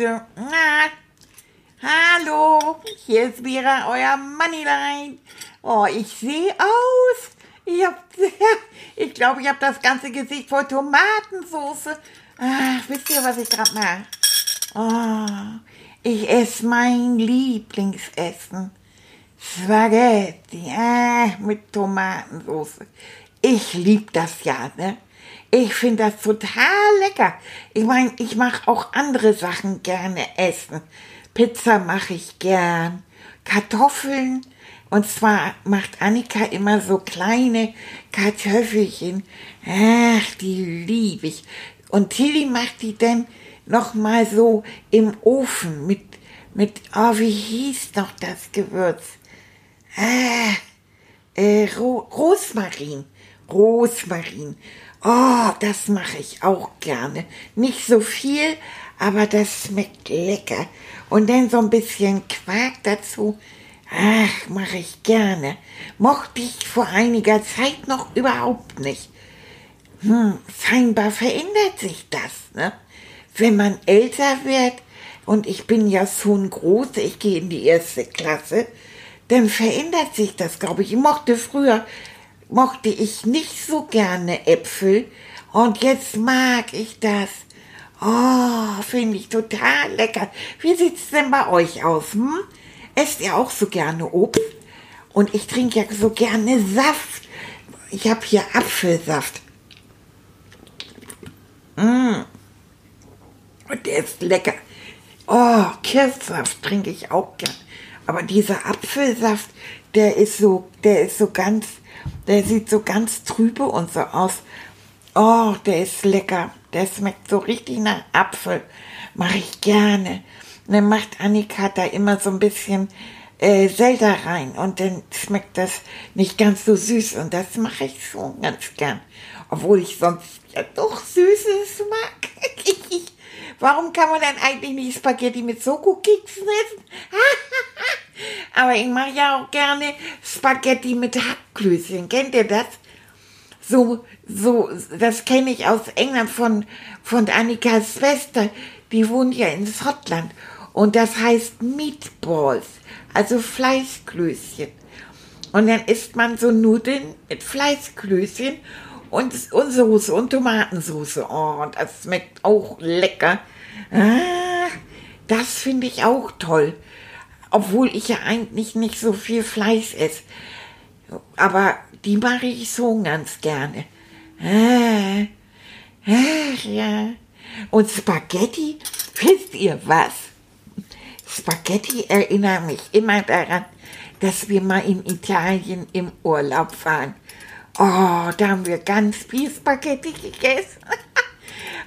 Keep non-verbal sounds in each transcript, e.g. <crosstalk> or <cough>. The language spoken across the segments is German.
Na, hallo, hier ist Vera, euer Moneyline. Oh, ich sehe aus. Ich hab, <laughs> ich glaube, ich habe das ganze Gesicht voll Tomatensauce. Ach, wisst ihr, was ich gerade mache? Oh, ich esse mein Lieblingsessen. Spaghetti äh, mit Tomatensauce. Ich lieb das ja, ne? Ich finde das total lecker. Ich meine, ich mache auch andere Sachen gerne essen. Pizza mache ich gern. Kartoffeln. Und zwar macht Annika immer so kleine Kartoffelchen. Ach, die liebe ich. Und Tilly macht die dann noch mal so im Ofen mit, mit, oh, wie hieß noch das Gewürz? Ah, äh, Ro Rosmarin. Rosmarin. Oh, das mache ich auch gerne. Nicht so viel, aber das schmeckt lecker. Und dann so ein bisschen Quark dazu. Ach, mache ich gerne. Mochte ich vor einiger Zeit noch überhaupt nicht. Hm, scheinbar verändert sich das, ne? Wenn man älter wird, und ich bin ja schon groß, ich gehe in die erste Klasse, dann verändert sich das, glaube ich. Ich mochte früher mochte ich nicht so gerne Äpfel und jetzt mag ich das. Oh, finde ich total lecker. Wie sieht's denn bei euch aus? Hm? Esst ihr auch so gerne Obst? Und ich trinke ja so gerne Saft. Ich habe hier Apfelsaft. Mm. Und der ist lecker. Oh, Kirschsaft trinke ich auch gern. Aber dieser Apfelsaft, der ist so, der ist so ganz der sieht so ganz trübe und so aus. Oh, der ist lecker. Der schmeckt so richtig nach Apfel. Mache ich gerne. Und dann macht Annika da immer so ein bisschen äh, Selter rein und dann schmeckt das nicht ganz so süß und das mache ich schon ganz gern. Obwohl ich sonst ja doch Süßes mag. <laughs> Warum kann man dann eigentlich nicht Spaghetti mit Soko-Keksen essen? <laughs> Aber ich mache ja auch gerne Spaghetti mit Hackklößchen. Kennt ihr das? So, so, das kenne ich aus England von, von Annikas Schwester. Die wohnt ja in Schottland. Und das heißt Meatballs, also Fleischklößchen. Und dann isst man so Nudeln mit Fleischklößchen und, und Soße und Tomatensoße. Oh, das schmeckt auch lecker. Ah, das finde ich auch toll obwohl ich ja eigentlich nicht so viel Fleisch esse. Aber die mache ich so ganz gerne. Ah, ach ja. Und Spaghetti, wisst ihr was? Spaghetti erinnern mich immer daran, dass wir mal in Italien im Urlaub waren. Oh, da haben wir ganz viel Spaghetti gegessen.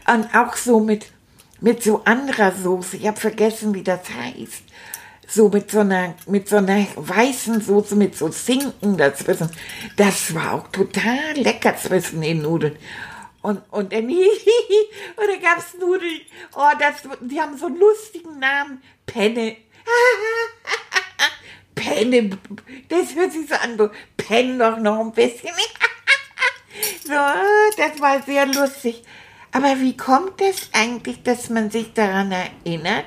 <laughs> Und auch so mit, mit so anderer Soße. Ich habe vergessen, wie das heißt so mit so einer, mit so einer weißen Soße, mit so Zinken dazwischen. Das war auch total lecker zwischen den Nudeln. Und, und dann, <laughs> und dann gab's Nudeln, oh, das, die haben so einen lustigen Namen, Penne. <laughs> Penne, das hört sich so an, so, penn doch noch ein bisschen. <laughs> so, das war sehr lustig. Aber wie kommt es eigentlich, dass man sich daran erinnert,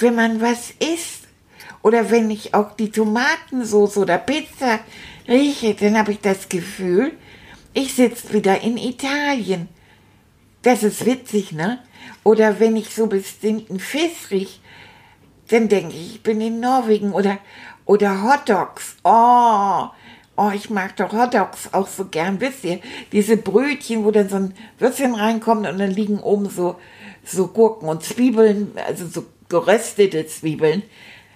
wenn man was isst oder wenn ich auch die Tomatensauce oder Pizza rieche, dann habe ich das Gefühl, ich sitze wieder in Italien. Das ist witzig, ne? Oder wenn ich so bestimmten Fisch rieche, dann denke ich, ich bin in Norwegen oder, oder Hotdogs. Oh, oh, ich mag doch Hotdogs auch so gern. Wisst ihr, diese Brötchen, wo dann so ein Würstchen reinkommt und dann liegen oben so, so Gurken und Zwiebeln, also so geröstete Zwiebeln.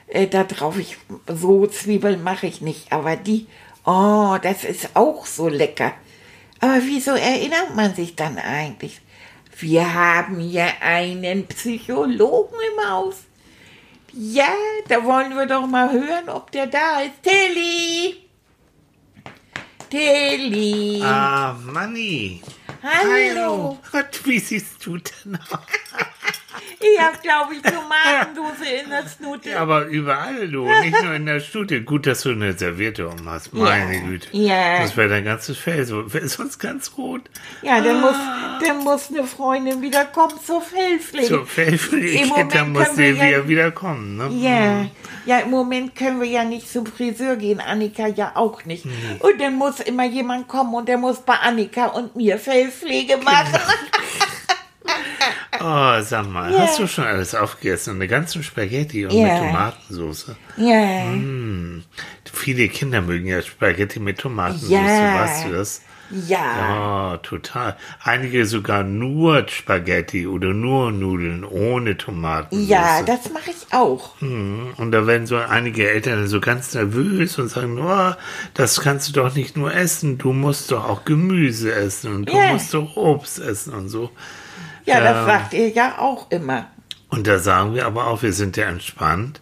Äh, da drauf, ich, so Zwiebeln mache ich nicht, aber die, oh, das ist auch so lecker. Aber wieso erinnert man sich dann eigentlich? Wir haben hier einen Psychologen im Haus. Ja, da wollen wir doch mal hören, ob der da ist. Tilly! Tilly! Ah, Manni. Hallo! Gott, wie siehst du denn aus? Ich hab, glaube ich, Tomatensauce in der Snute. Ja, aber überall, du. Nicht nur in der Studie. Gut, dass du eine Serviette um hast. Meine Ja. Güte. Ja. Das wäre dein ganzes Fell. So, wäre sonst ganz rot. Ja, dann muss, dann muss eine Freundin wieder kommen zur Fellpflege. So, Fellpflege, Im Moment da muss sie ja- wieder, kommen. Ne? Ja, ja, im Moment können wir ja nicht zum Friseur gehen, Annika ja auch nicht. Und dann muss immer jemand kommen und der muss bei Annika und mir Fellpflege machen. <laughs> Oh, sag mal, Ja. hast du schon alles aufgegessen? Eine ganze Spaghetti und Ja. mit Tomatensauce. ja, Viele Kinder mögen ja Spaghetti mit Tomatensauce, Ja. weißt du das? ja, Oh, total. Einige sogar nur Spaghetti oder nur Nudeln ohne Tomatensauce. ja, das mache ich auch. Mhm. Und da werden so einige Eltern so ganz nervös und sagen, oh, das kannst du doch nicht nur essen, du musst doch auch Gemüse essen und du Ja. musst doch Obst essen und so. Ja, das Ähm. sagt ihr ja auch immer. Und da sagen wir aber auch, wir sind ja entspannt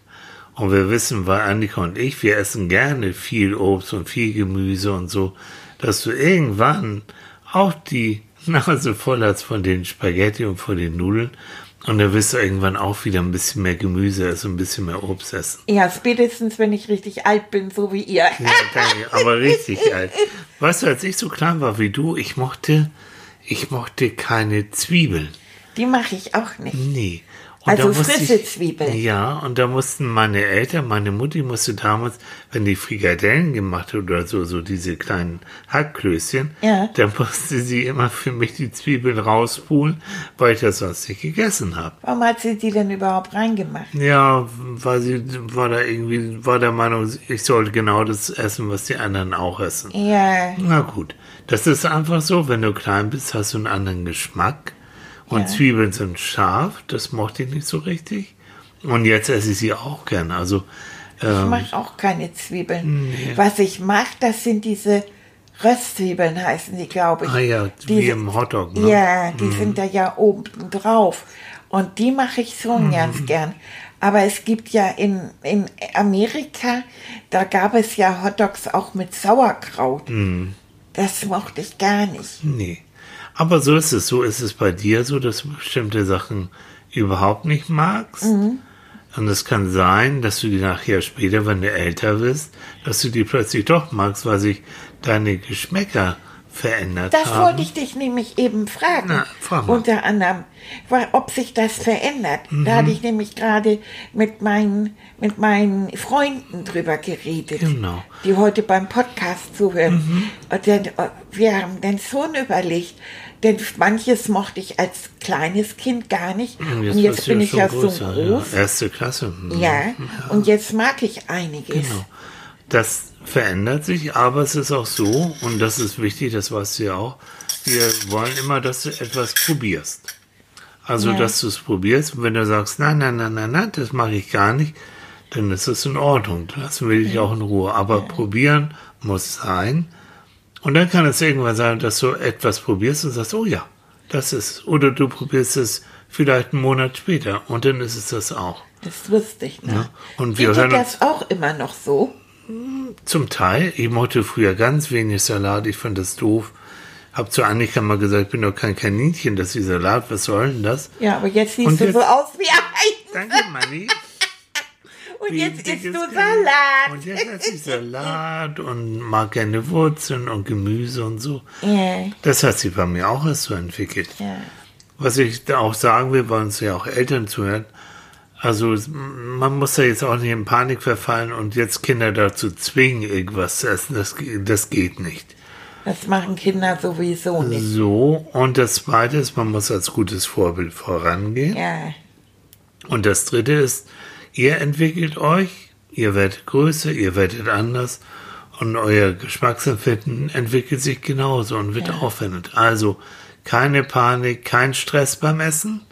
und wir wissen, weil Annika und ich, wir essen gerne viel Obst und viel Gemüse und so, dass du irgendwann auch die Nase voll hast von den Spaghetti und von den Nudeln und dann wirst du irgendwann auch wieder ein bisschen mehr Gemüse essen, ein bisschen mehr Obst essen. Ja, spätestens, wenn ich richtig alt bin, so wie ihr. Ja, danke, aber richtig alt. <laughs> Weißt du, als ich so klein war wie du, ich mochte, ich mochte keine Zwiebeln. Die mache ich auch nicht. Nee. Und Also frische Zwiebeln. Ja, und da mussten meine Eltern, meine Mutti musste damals, wenn die Frikadellen gemacht hat oder so, so diese kleinen Hackklößchen, Ja. dann musste sie immer für mich die Zwiebeln rauspulen, weil ich das sonst nicht gegessen habe. Warum hat sie die denn überhaupt reingemacht? Ja, weil sie war da irgendwie, war der Meinung, ich sollte genau das essen, was die anderen auch essen. Ja, Na gut, das ist einfach so, wenn du klein bist, hast du einen anderen Geschmack. Und Ja. Zwiebeln sind scharf, das mochte ich nicht so richtig. Und jetzt esse ich sie auch gern. Also, ich ähm, mache auch keine Zwiebeln. Was ich mache, das sind diese Röstzwiebeln, heißen die, glaube ich. ah ja, wie Diese- im Hotdog, ne? Ja, die sind da ja oben drauf. Und die mache ich schon Mhm. ganz gern. Aber es gibt ja in, in Amerika, da gab es ja Hotdogs auch mit Sauerkraut. Mhm. Das mochte ich gar nicht. Nee. Aber so ist es. So ist es bei dir so, dass du bestimmte Sachen überhaupt nicht magst. Mhm. Und es kann sein, dass du die nachher später, wenn du älter bist, dass du die plötzlich doch magst, weil sich deine Geschmäcker verändert Das haben. wollte ich dich nämlich eben fragen. Na, frag. Unter anderem, ob sich das verändert. Mhm. Da hatte ich nämlich gerade mit meinen, mit meinen Freunden drüber geredet, Genau. Mhm. die heute beim Podcast zuhören. Und dann, äh, wir haben dann schon überlegt, denn manches mochte ich als kleines Kind gar nicht. Und jetzt, bist du bin ich ja so groß. Ja. Erste Klasse. hm. Ja, und jetzt mag ich einiges. Genau. Das verändert sich, aber es ist auch so, und das ist wichtig, das weißt du ja auch, wir wollen immer, dass du etwas probierst. Also, Ja. dass du es probierst, und wenn du sagst, nein, nein, nein, nein, nein, das mache ich gar nicht, dann ist das in Ordnung. Dann lassen wir dich auch in Ruhe. Aber probieren muss sein. Und dann kann es irgendwann sein, dass du etwas probierst und sagst, oh ja, das ist, oder du probierst es vielleicht einen Monat später und dann ist es das auch. Das wusste ich noch. Ja, und wir Geht dir hören das auch immer noch so? Zum Teil. Ich mochte früher ganz wenig Salat. Ich fand das doof. Hab zu Annika mal gesagt, ich bin doch kein Kaninchen, dass die Salat, was soll denn das? Ja, aber jetzt siehst Und du jetzt- so aus wie ein. <laughs> Danke, Manni. Und Wie jetzt isst ist du Salat. Und jetzt esse ich Salat und mag gerne Wurzeln und Gemüse und so. Ja, Das hat sich bei mir auch erst so entwickelt. ja. Was ich da auch sagen will, weil uns ja auch Eltern zuhören, also man muss da jetzt auch nicht in Panik verfallen und jetzt Kinder dazu zwingen, irgendwas zu essen. Das, das geht nicht. Das machen Kinder sowieso nicht. So, und das zweite ist, man muss als gutes Vorbild vorangehen. Ja, Und das dritte ist, ihr entwickelt euch, ihr werdet größer, ihr werdet anders und euer Geschmacksempfinden entwickelt sich genauso und wird auch verändert. Also keine Panik, kein Stress beim Essen.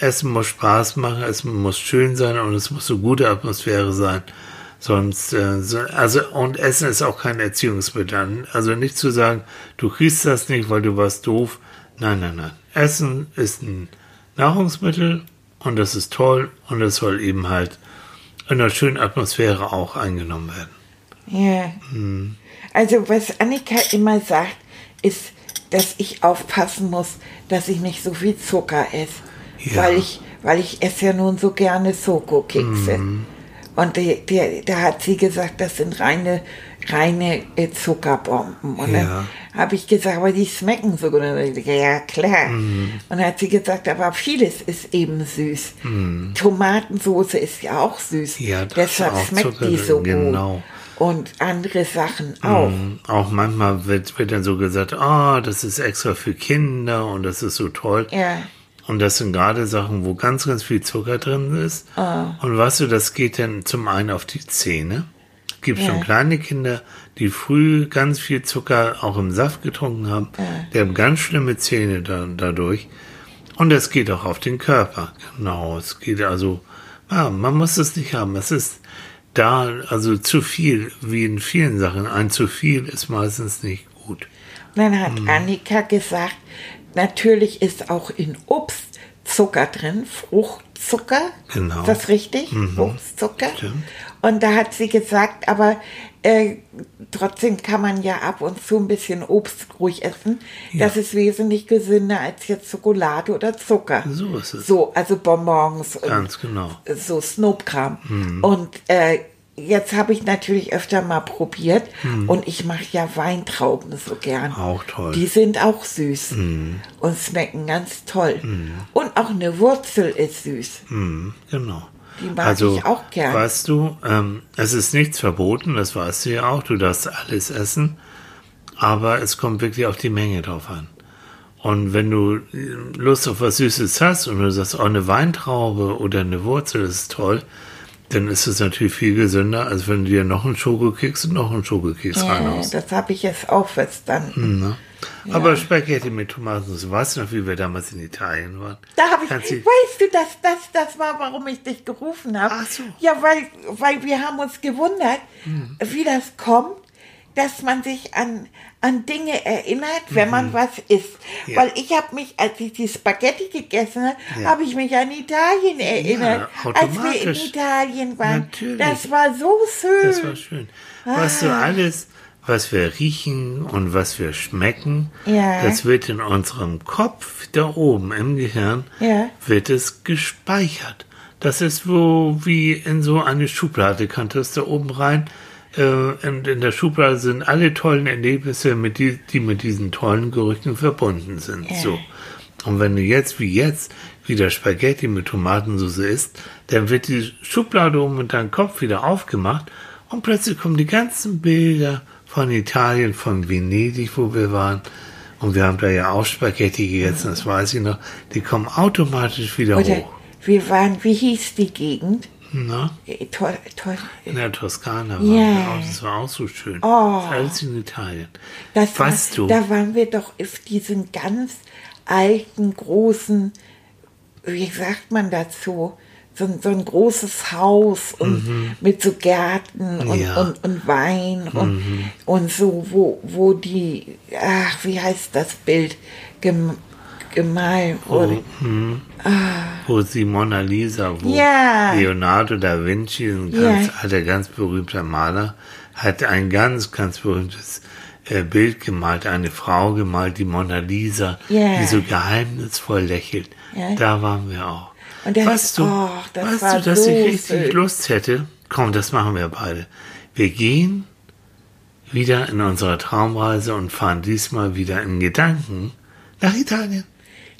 Essen muss Spaß machen, es muss schön sein und es muss eine gute Atmosphäre sein. Sonst, äh, so, also, und Essen ist auch kein Erziehungsmittel. Also nicht zu sagen, du kriegst das nicht, weil du warst doof. Nein, nein, nein. Essen ist ein Nahrungsmittel und das ist toll und es soll eben halt in einer schönen Atmosphäre auch eingenommen werden. Ja. Hm. Also was Annika immer sagt, ist, dass ich aufpassen muss, dass ich nicht so viel Zucker esse. Ja. Weil ich, weil ich esse ja nun so gerne Schokokekse. Hm. Und da hat sie gesagt, das sind reine, reine äh, Zuckerbomben. Und Ja. dann habe ich gesagt, aber die schmecken so gut. Und dann, ja, klar. Hm. Und dann hat sie gesagt, aber vieles ist eben süß. Tomatensoße ist ja auch süß. Ja, da ist Deshalb auch schmeckt Zucker die so genau. gut. Und andere Sachen auch. Mm, Auch manchmal wird, wird dann so gesagt, ah, das ist extra für Kinder und das ist so toll. Ja. Und das sind gerade Sachen, wo ganz, ganz viel Zucker drin ist. Ah. Und weißt du, das geht dann zum einen auf die Zähne. Es gibt Ja. schon kleine Kinder, die früh ganz viel Zucker auch im Saft getrunken haben. Die haben ganz schlimme Zähne da, dadurch. Und es geht auch auf den Körper. Genau, es geht also, ja, man muss es nicht haben. Es ist da, also zu viel, wie in vielen Sachen. Ein zu viel ist meistens nicht gut. Dann hat Hm. Annika gesagt, natürlich ist auch in Obst Zucker drin, Fruchtzucker. Genau. Ist das richtig? Fruchtzucker. Stimmt. Und da hat sie gesagt, aber äh, trotzdem kann man ja ab und zu ein bisschen Obst ruhig essen. Das ist wesentlich gesünder als jetzt Schokolade oder Zucker. So ist es. So, also Bonbons Ganz genau. so Snopkram. Hm. Und äh, jetzt habe ich natürlich öfter mal probiert Hm. und ich mache ja Weintrauben so gern. Auch toll. Die sind auch süß Hm. und schmecken ganz toll. Und auch eine Wurzel ist süß. Mhm, genau. Die mag ich auch gern. Weißt du, ähm, es ist nichts verboten, das weißt du ja auch, du darfst alles essen, aber es kommt wirklich auf die Menge drauf an. Und wenn du äh, Lust auf was Süßes hast und du sagst, oh, eine Weintraube oder eine Wurzel das ist toll, dann ist es natürlich viel gesünder, als wenn du dir noch einen Schokokeks und noch einen Schokokeks Ja, reinhaust. das habe ich jetzt auch verstanden. Ne? Aber Spaghetti mit Tomatensauce, weißt du noch, wie wir damals in Italien waren? Da habe ich, Kannst weißt du, das, das, das war, warum ich dich gerufen habe. Ach so. Ja, weil, weil wir haben uns gewundert, Hm. wie das kommt, dass man sich an, an Dinge erinnert, wenn man was isst. Mhm. Ja. Weil ich habe mich, als ich die Spaghetti gegessen habe, Ja. habe ich mich an Italien erinnert, als wir in. Italien waren. Natürlich. Das war so schön. Das war schön. Weißt du, alles, was wir riechen und was wir schmecken, Ja. das wird in unserem Kopf, da oben im Gehirn, Ja. wird es gespeichert. Das ist wo, wie in so eine Schublade, kannst du da oben rein. Äh, in, in der Schublade sind alle tollen Erlebnisse, mit die, die mit diesen tollen Gerüchten verbunden sind. Ja. So. Und wenn du jetzt wie jetzt wieder Spaghetti mit Tomatensauce isst, dann wird die Schublade um mit deinem Kopf wieder aufgemacht und plötzlich kommen die ganzen Bilder von Italien, von Venedig, wo wir waren. Und wir haben da ja auch Spaghetti gegessen, das weiß ich noch. Die kommen automatisch wieder Oder hoch. wir waren, wie hieß die Gegend? Na? Toll, toll. In der Toskana waren Ja. wir auch. Das war auch so schön. Oh. Das alles in Italien. Das war, du? Da waren wir doch auf diesen ganz alten, großen, wie sagt man dazu, so, ein- so ein großes Haus und mit so Gärten und, Mhm. Ja. Mhm. und, und Wein und, und so, wo, wo die, ach, wie heißt das Bild, Gem, gemalt wurde. Wo, hm, wo die Mona Lisa, wo Ja. Leonardo da Vinci, ein Ja. ganz alter, ganz berühmter Maler, hat ein ganz, ganz berühmtes äh, Bild gemalt, eine Frau gemalt, die Mona Lisa, Ja. die so geheimnisvoll lächelt. Ja. Da waren wir auch. Und das- weißt du, oh, das weißt du, dass so ich richtig. Lust hätte? Komm, das machen wir beide. Wir gehen wieder in unserer Traumreise und fahren diesmal wieder in Gedanken nach Italien.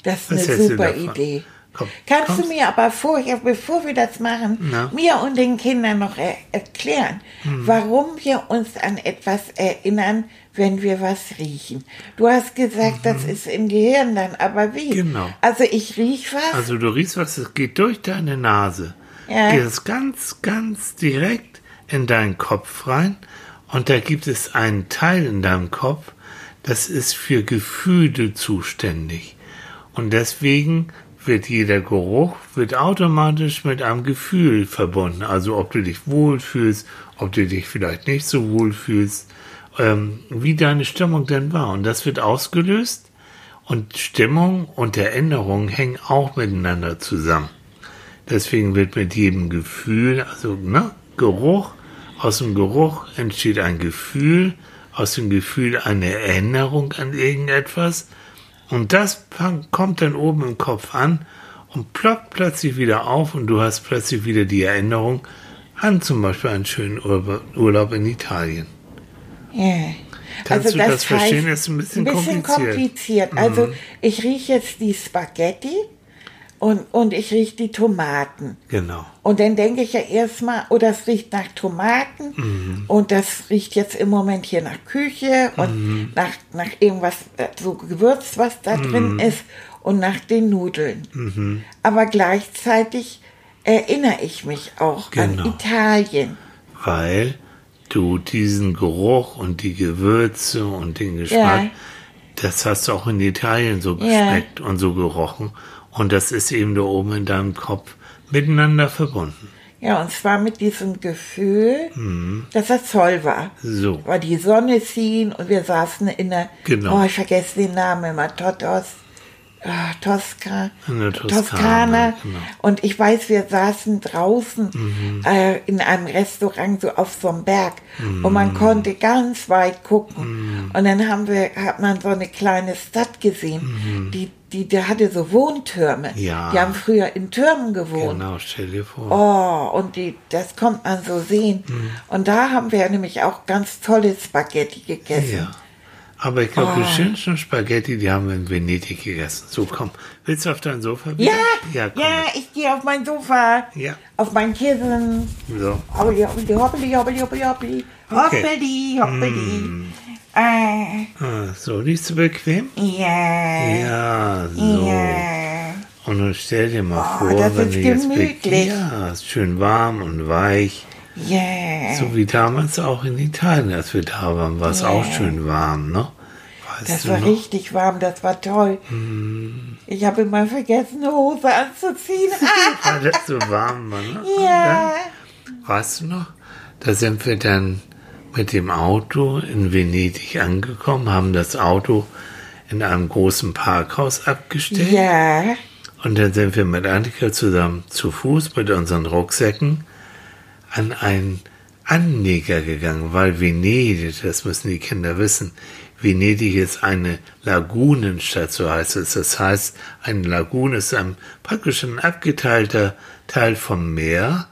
Das ist eine super? Idee. Komm, Kannst kommst? du mir aber vorher, bevor wir das machen, Na? mir und den Kindern noch er erklären, Hm. warum wir uns an etwas erinnern, wenn wir was riechen? Du hast gesagt, das ist im Gehirn dann, aber wie? Mhm. Genau. Also ich riech was. Also du riechst was, es geht durch deine Nase. Ja. Geht es ganz, ganz direkt in deinen Kopf rein. Und da gibt es einen Teil in deinem Kopf, das ist für Gefühle zuständig. Und deswegen wird jeder Geruch wird automatisch mit einem Gefühl verbunden. Also ob du dich wohlfühlst, ob du dich vielleicht nicht so wohlfühlst, ähm, wie deine Stimmung denn war. Und das wird ausgelöst und Stimmung und Erinnerung hängen auch miteinander zusammen. Deswegen wird mit jedem Gefühl, also ne, Geruch, aus dem Geruch entsteht ein Gefühl, aus dem Gefühl eine Erinnerung an irgendetwas und das kommt dann oben im Kopf an und ploppt plötzlich wieder auf und du hast plötzlich wieder die Erinnerung an zum Beispiel einen schönen Urlaub in Italien. Ja. Kannst also du das, das verstehen? heißt, ist ein bisschen, ein bisschen kompliziert. kompliziert. Also ich rieche jetzt die Spaghetti und, und ich rieche die Tomaten. Genau. Und dann denke ich ja erstmal, oh, das riecht nach Tomaten Mhm. und das riecht jetzt im Moment hier nach Küche und Mhm. nach, nach irgendwas, äh, so Gewürz, was da drin Mhm. ist und nach den Nudeln. Aber gleichzeitig erinnere ich mich auch Genau. an Italien. Weil du diesen Geruch und die Gewürze und den Geschmack, Ja. das hast du auch in Italien so Ja. geschmeckt und so gerochen. Und das ist eben da oben in deinem Kopf miteinander verbunden. Ja, und zwar mit diesem Gefühl, Mhm. dass das toll war. So. War die Sonne schien und wir saßen in der, Genau. oh, ich vergesse den Namen immer, Totos, Tosca, In der Toskana, Toskana. genau. Mhm. Und ich weiß, wir saßen draußen äh, in einem Restaurant so auf so einem Berg und Mhm. man konnte ganz weit gucken. Und dann haben wir, hat man so eine kleine Stadt gesehen, die, die, die hatte so Wohntürme. Mhm. Ja. Die haben früher in Türmen gewohnt. Genau, stell dir vor. Oh, und die, das kommt man so sehen. Mhm. Und da haben wir nämlich auch ganz tolle Spaghetti gegessen. Ja. Aber ich glaube, die Oh. schönsten Spaghetti, die haben wir in Venedig gegessen. So, komm. Willst du auf dein Sofa wieder? Ja, Ja, ja, komm. ich gehe auf mein Sofa, Ja. auf mein Kissen. So. Hoppeli, hoppeli, hoppeli, hoppeli, hoppeli, hoppeli. Okay. Hoppeli, hoppeli. Mm. Äh, Ah, so, liegst du bequem? ja. Ja, so. Ja. Und nun stell dir mal Oh, vor, das wenn ist du jetzt gemütlich. bequem- Ja, ist schön warm und weich. Ja. So wie damals auch in Italien, als wir da waren, war es Ja. auch schön warm, ne? Weißt Das war noch? richtig warm, das war toll. Mm. Ich habe immer vergessen, eine Hose anzuziehen. <laughs> Weil das so warm war, <laughs> ne? Ja. dann, weißt du noch, da sind wir dann mit dem Auto in Venedig angekommen, haben das Auto in einem großen Parkhaus abgestellt. Ja. Und dann sind wir mit Annika zusammen zu Fuß mit unseren Rucksäcken an einen Anleger gegangen, weil Venedig, das müssen die Kinder wissen, Venedig ist eine Lagunenstadt, so heißt es. Das heißt, eine Lagune ist ein, praktisch ein abgeteilter Teil vom Meer.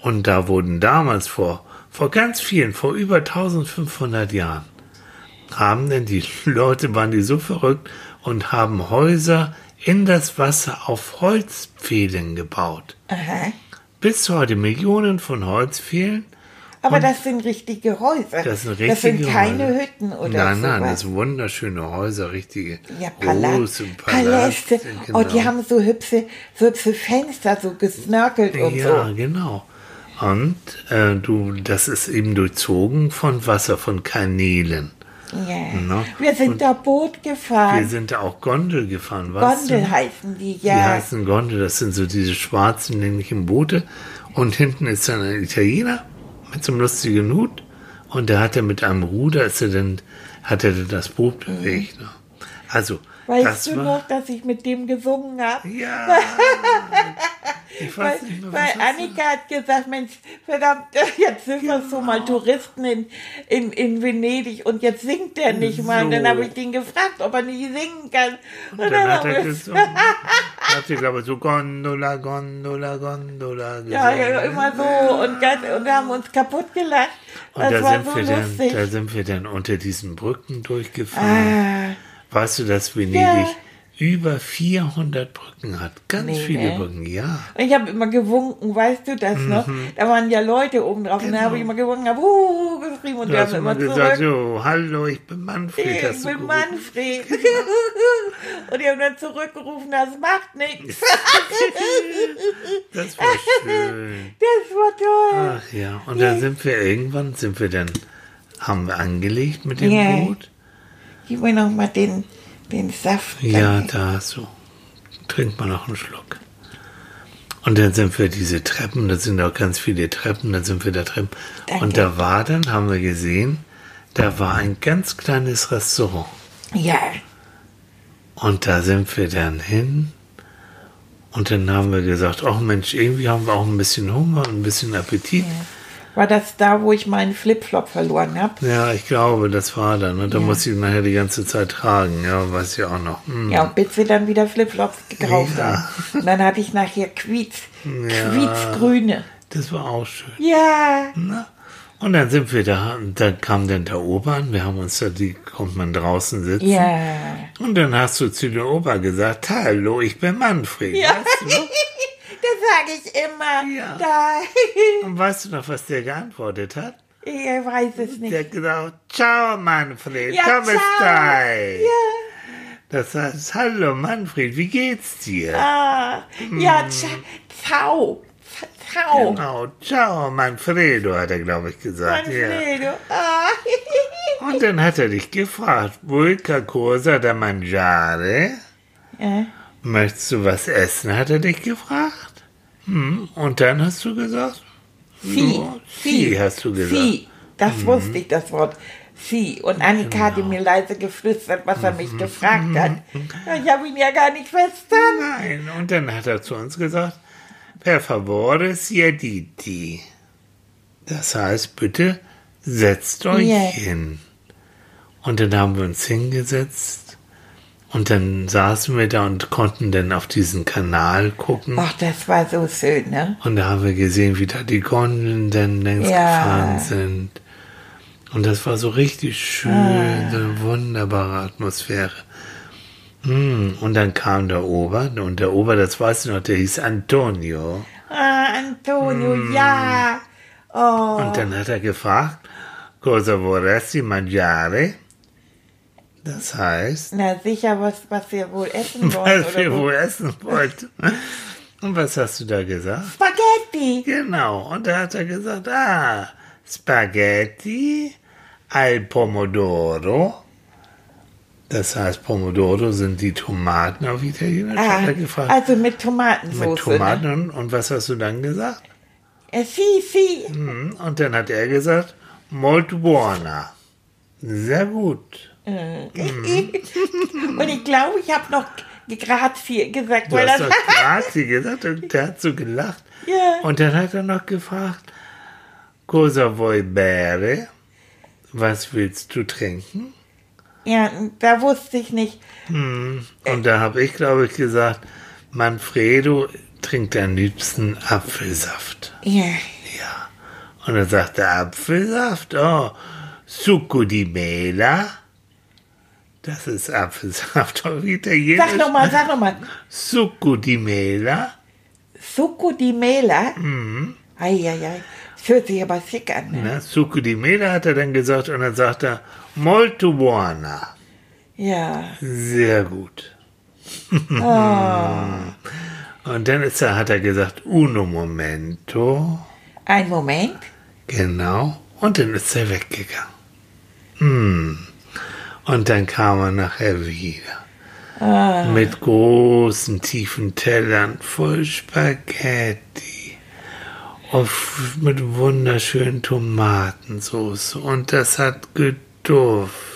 Und da wurden damals vor, vor ganz vielen, vor über 1500 Jahren, haben denn die <laughs> Leute, waren die so verrückt und haben Häuser in das Wasser auf Holzpfählen gebaut. Aha. Bis heute Millionen von Holzpfählen. Aber Und das sind richtige Häuser. Das sind Das sind richtige keine Häuser. Hütten oder Nein, nein, sowas. das sind wunderschöne Häuser, richtige ja, Pala große Paläste. Oh, die genau. haben so hübsche, so hübsche Fenster, so gesnörkelt und Ja, so. genau. Und äh, du, das ist eben durchzogen von Wasser, von Kanälen. Ja. Ne? Wir sind da Boot Wir gefahren. sind da auch Gondel gefahren, weißt Gondel du? heißen die, Die ja. heißen Gondel, das sind so diese schwarzen länglichen Boote. Und hinten ist dann ein Italiener mit so einem lustigen Hut. Und der hat er mit einem Ruder, ist er dann, hat er das Boot bewegt. Ne? Also, Weißt du noch, dass ich mit dem gesungen habe? Ja. <laughs> Ich Weil, weiß nicht mehr, weil du- Annika hat gesagt, Mensch, verdammt, jetzt sind wir so mal Touristen in, in, in Venedig und jetzt singt der nicht mal. Und dann So. habe ich den gefragt, ob er nicht singen kann. Und, Und dann hat er gesungen. hat er, glaube ich, so Gondola, Gondola, Gondola gesungen. <laughs> Ja, ja, immer so und, ganz, und haben uns kaputt gelacht. Und Das da war sind, so wir dann, da sind wir dann unter diesen Brücken durchgefahren. ah, Weißt du, dass Venedig Ja. Über 400 Brücken hat? Ganz Nee, viele ne? Brücken, ja. und ich habe immer gewunken, weißt du das noch? Da waren ja Leute oben drauf und da habe ich immer gewunken, habe uh, geschrieben und die hast haben immer gesagt, zurück. so, hallo, ich bin Manfred. Ich du bin. Manfred. <laughs> und die haben dann zurückgerufen, das macht nichts. <laughs> Das war schön. Das war toll. Ach ja, und dann sind wir irgendwann, sind wir dann, haben wir angelegt mit dem Ja. Boot. Gib mir noch mal den, den Saft. Ja, da so. trink mal noch einen Schluck. Und dann sind wir diese Treppen, da sind auch ganz viele Treppen, dann sind wir da drin. Danke. Und da war dann, haben wir gesehen, da war ein ganz kleines Restaurant. Ja. Und da sind wir dann hin. Und dann haben wir gesagt, ach Mensch, irgendwie haben wir auch ein bisschen Hunger und ein bisschen Appetit. War das da, wo ich meinen Flipflop verloren habe? Ja, ich glaube, das war dann. Und da Ja. musste ich nachher die ganze Zeit tragen. Ja, weiß ich auch noch. Hm. Ja, und bis wir dann wieder Flipflops gekauft Ja. haben. Und dann hatte ich nachher Quietsch, Ja. Quietschgrüne. Das war auch schön. Ja. Na? Und dann sind wir da, und dann kam dann der Opa an, wir haben uns da, die konnte man draußen sitzen. Ja. Und dann hast du zu dem Opa gesagt, hallo, ich bin Manfred. Ja. Weißt du? Das <laughs> sage ich immer. Ja. Da. Und weißt du noch, was der geantwortet hat? Ich weiß es nicht. Der hat gesagt, ciao Manfred, Ja, komm ciao. stai. Ja. Das heißt, hallo Manfred, wie geht's dir? Ah, ja. Ciao. Ciao. Genau, ciao Manfredo, hat er, glaube ich, gesagt. Ja. Manfredo. Ah. Und dann hat er dich gefragt, Vulca cosa da mangiare? Ja. Möchtest du was essen, hat er dich gefragt. Hm. Und dann hast du gesagt? Vieh. Ja, Vieh, hast du gesagt. Mhm. Vieh. Das wusste ich, das Wort. Vieh. Und Annika hatte Genau. mir leise geflüstert, was er Mhm. mich gefragt hat. Ich habe ihn ja gar nicht verstanden. Nein, und dann hat er zu uns gesagt, per favore siediti. Das heißt, bitte setzt euch Ja. hin. Und dann haben wir uns hingesetzt und dann saßen wir da und konnten dann auf diesen Kanal gucken. Ach, das war so schön, ne? Und da haben wir gesehen, wie da die Gondeln dann längs Ja. gefahren sind. Und das war so richtig schön, so eine wunderbare Atmosphäre. Hm, Und dann kam der Ober, und der Ober, das weißt du noch, der hieß Antonio. Ah, Antonio, ja. Oh. Und dann hat er gefragt, cosa vorresti mangiare? Das heißt, Na sicher, was, was wir wohl essen <laughs> wollen. was wir wohl essen wollten. Und was hast du da gesagt? Spaghetti. Genau, und da hat er gesagt, ah, Spaghetti al Pomodoro. Das heißt, Pomodoro sind die Tomaten auf Italienisch, Ah, gefragt. also mit Tomatensauce. Mit Tomaten und, und was hast du dann gesagt? Ne? Äh, si, si. Hm, Und dann hat er gesagt, molto buona. Sehr gut. <laughs> Und ich glaube, ich habe noch Grazie gesagt, Du weil hast doch <laughs> Grazie gesagt und der hat so gelacht. Ja. Und dann hat er noch gefragt, cosa vuoi bere? Was willst du trinken? Ja, da wusste ich nicht. Und da habe ich, glaube ich, gesagt, Manfredo trinkt am liebsten Apfelsaft. Ja. Ja. Und dann sagt er Apfelsaft, oh, Succo di Mela. Das ist Apfelsaft auf Italienisch. Sag nochmal, sag nochmal. Succo di Mela. Succo di Mela. Mhm. Eieiei. Das hört sich aber schick an. Ne? Ne? Succo di Mela hat er dann gesagt und dann sagt er, molto buona. Ja. Sehr gut. <laughs> Und dann ist er, hat er gesagt, uno momento. Ein Moment. Genau. Und dann ist er weggegangen. Hm. Und dann kam er nachher wieder. Mit großen, tiefen Tellern voll Spaghetti. Auf, mit wunderschönen Tomatensauce. Und das hat geduftet.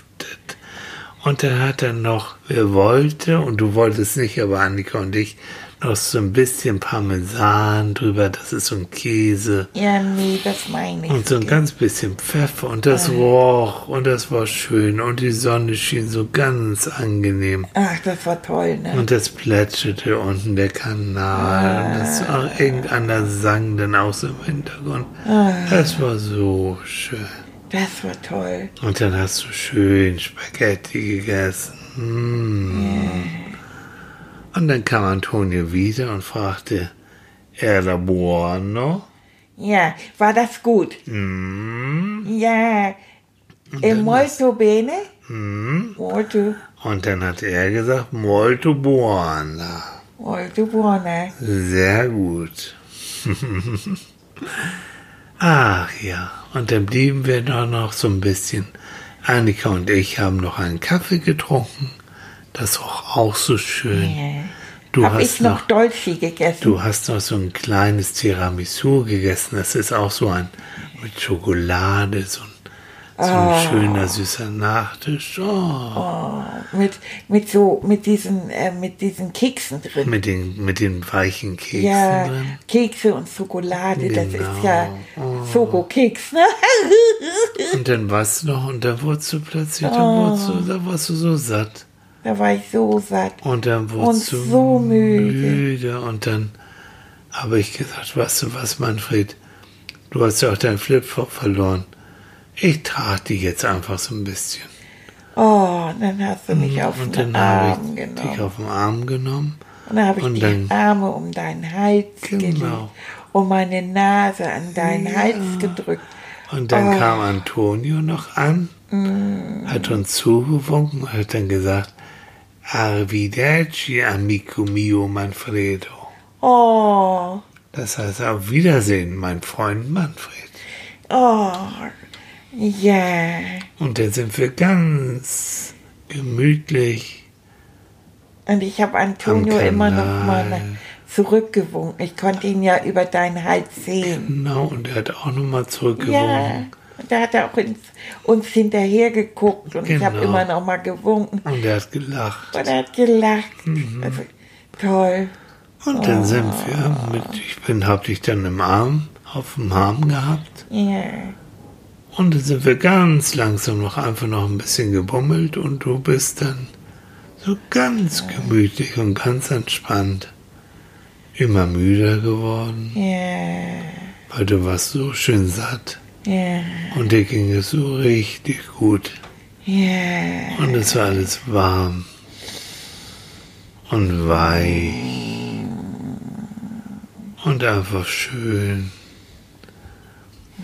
Und dann hat er noch, wer wollte, und du wolltest nicht, aber Annika und ich, noch so ein bisschen Parmesan drüber. Das ist so ein Käse. Ja, nee, das meine ich. Und so ein ganz bisschen Pfeffer und das roch und das war schön und die Sonne schien so ganz angenehm. Ach, das war toll, ne? Und das plätscherte unten der Kanal und das auch irgendeiner sang dann auch so im Hintergrund. Das war so schön. Das war toll. Und dann hast du schön Spaghetti gegessen. Mm. Und dann kam Antonio wieder und fragte, era buono? Ja, war das gut? Mm. Ja. E molto bene? Mm. Molto, Und dann hat er gesagt, molto buona. molto buona. Sehr gut. <laughs> Ach ja, und dann blieben wir da noch so ein bisschen. Annika und ich haben noch einen Kaffee getrunken. Das roch auch so schön. Ja. Du habe hast ich noch noch- Dolce gegessen. Du hast noch so ein kleines Tiramisu gegessen. Das ist auch so ein mit Schokolade, so ein, so ein Ah. schöner süßer Nachtisch. Oh, mit, mit so, mit diesen, äh, mit diesen Keksen drin. mit den mit den weichen Keksen ja, drin. Kekse und Schokolade, das Genau. ist ja Schokokeks, ne? Und dann warst du noch und dann wurdest du plötzlich, Oh. wurdest du, da warst du so satt. Da war ich so satt. Und dann wurdest Und du so müde. müde. Und dann habe ich gesagt, weißt du was, Manfred, du hast ja auch deinen Flipflop verloren. Ich trage dich jetzt einfach so ein bisschen. Oh, dann hast du mich auf und den dann habe Arm ich dich genommen. auf den Arm genommen. Und dann habe ich und die dann- Arme um deinen Hals Genau. gelegt und meine Nase an deinen Hals gedrückt. Und dann Oh. kam Antonio noch an, hat uns zugewunken und hat dann gesagt, Arrivederci, amico mio Manfredo. Oh, Das heißt, auf Wiedersehen, mein Freund Manfred. oh, ja. Und dann sind wir ganz gemütlich. Und ich habe Antonio immer noch mal zurückgewunken. Ich konnte ihn ja über deinen Hals sehen. Genau, und er hat auch nochmal Ja. zurückgewunken. Und da hat er auch ins, uns hinterher geguckt und ich habe Genau. immer noch mal gewunken. Und er hat gelacht. Und er hat gelacht. Mhm. Also, toll. Und dann sind wir mit, ich bin, hab dich dann im Arm, auf dem Arm gehabt. Ja. Und dann sind wir ganz langsam noch einfach noch ein bisschen gebummelt und du bist dann so ganz gemütlich und ganz entspannt immer müder geworden, Ja. weil du warst so schön satt Ja. und dir ging es so richtig gut Ja. und es war alles warm und weich und einfach schön.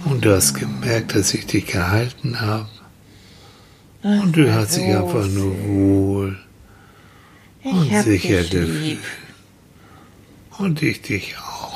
Und du hast gemerkt, dass ich dich gehalten habe. Und du hast dich einfach nur wohl und sicher gefühlt. Und ich dich auch.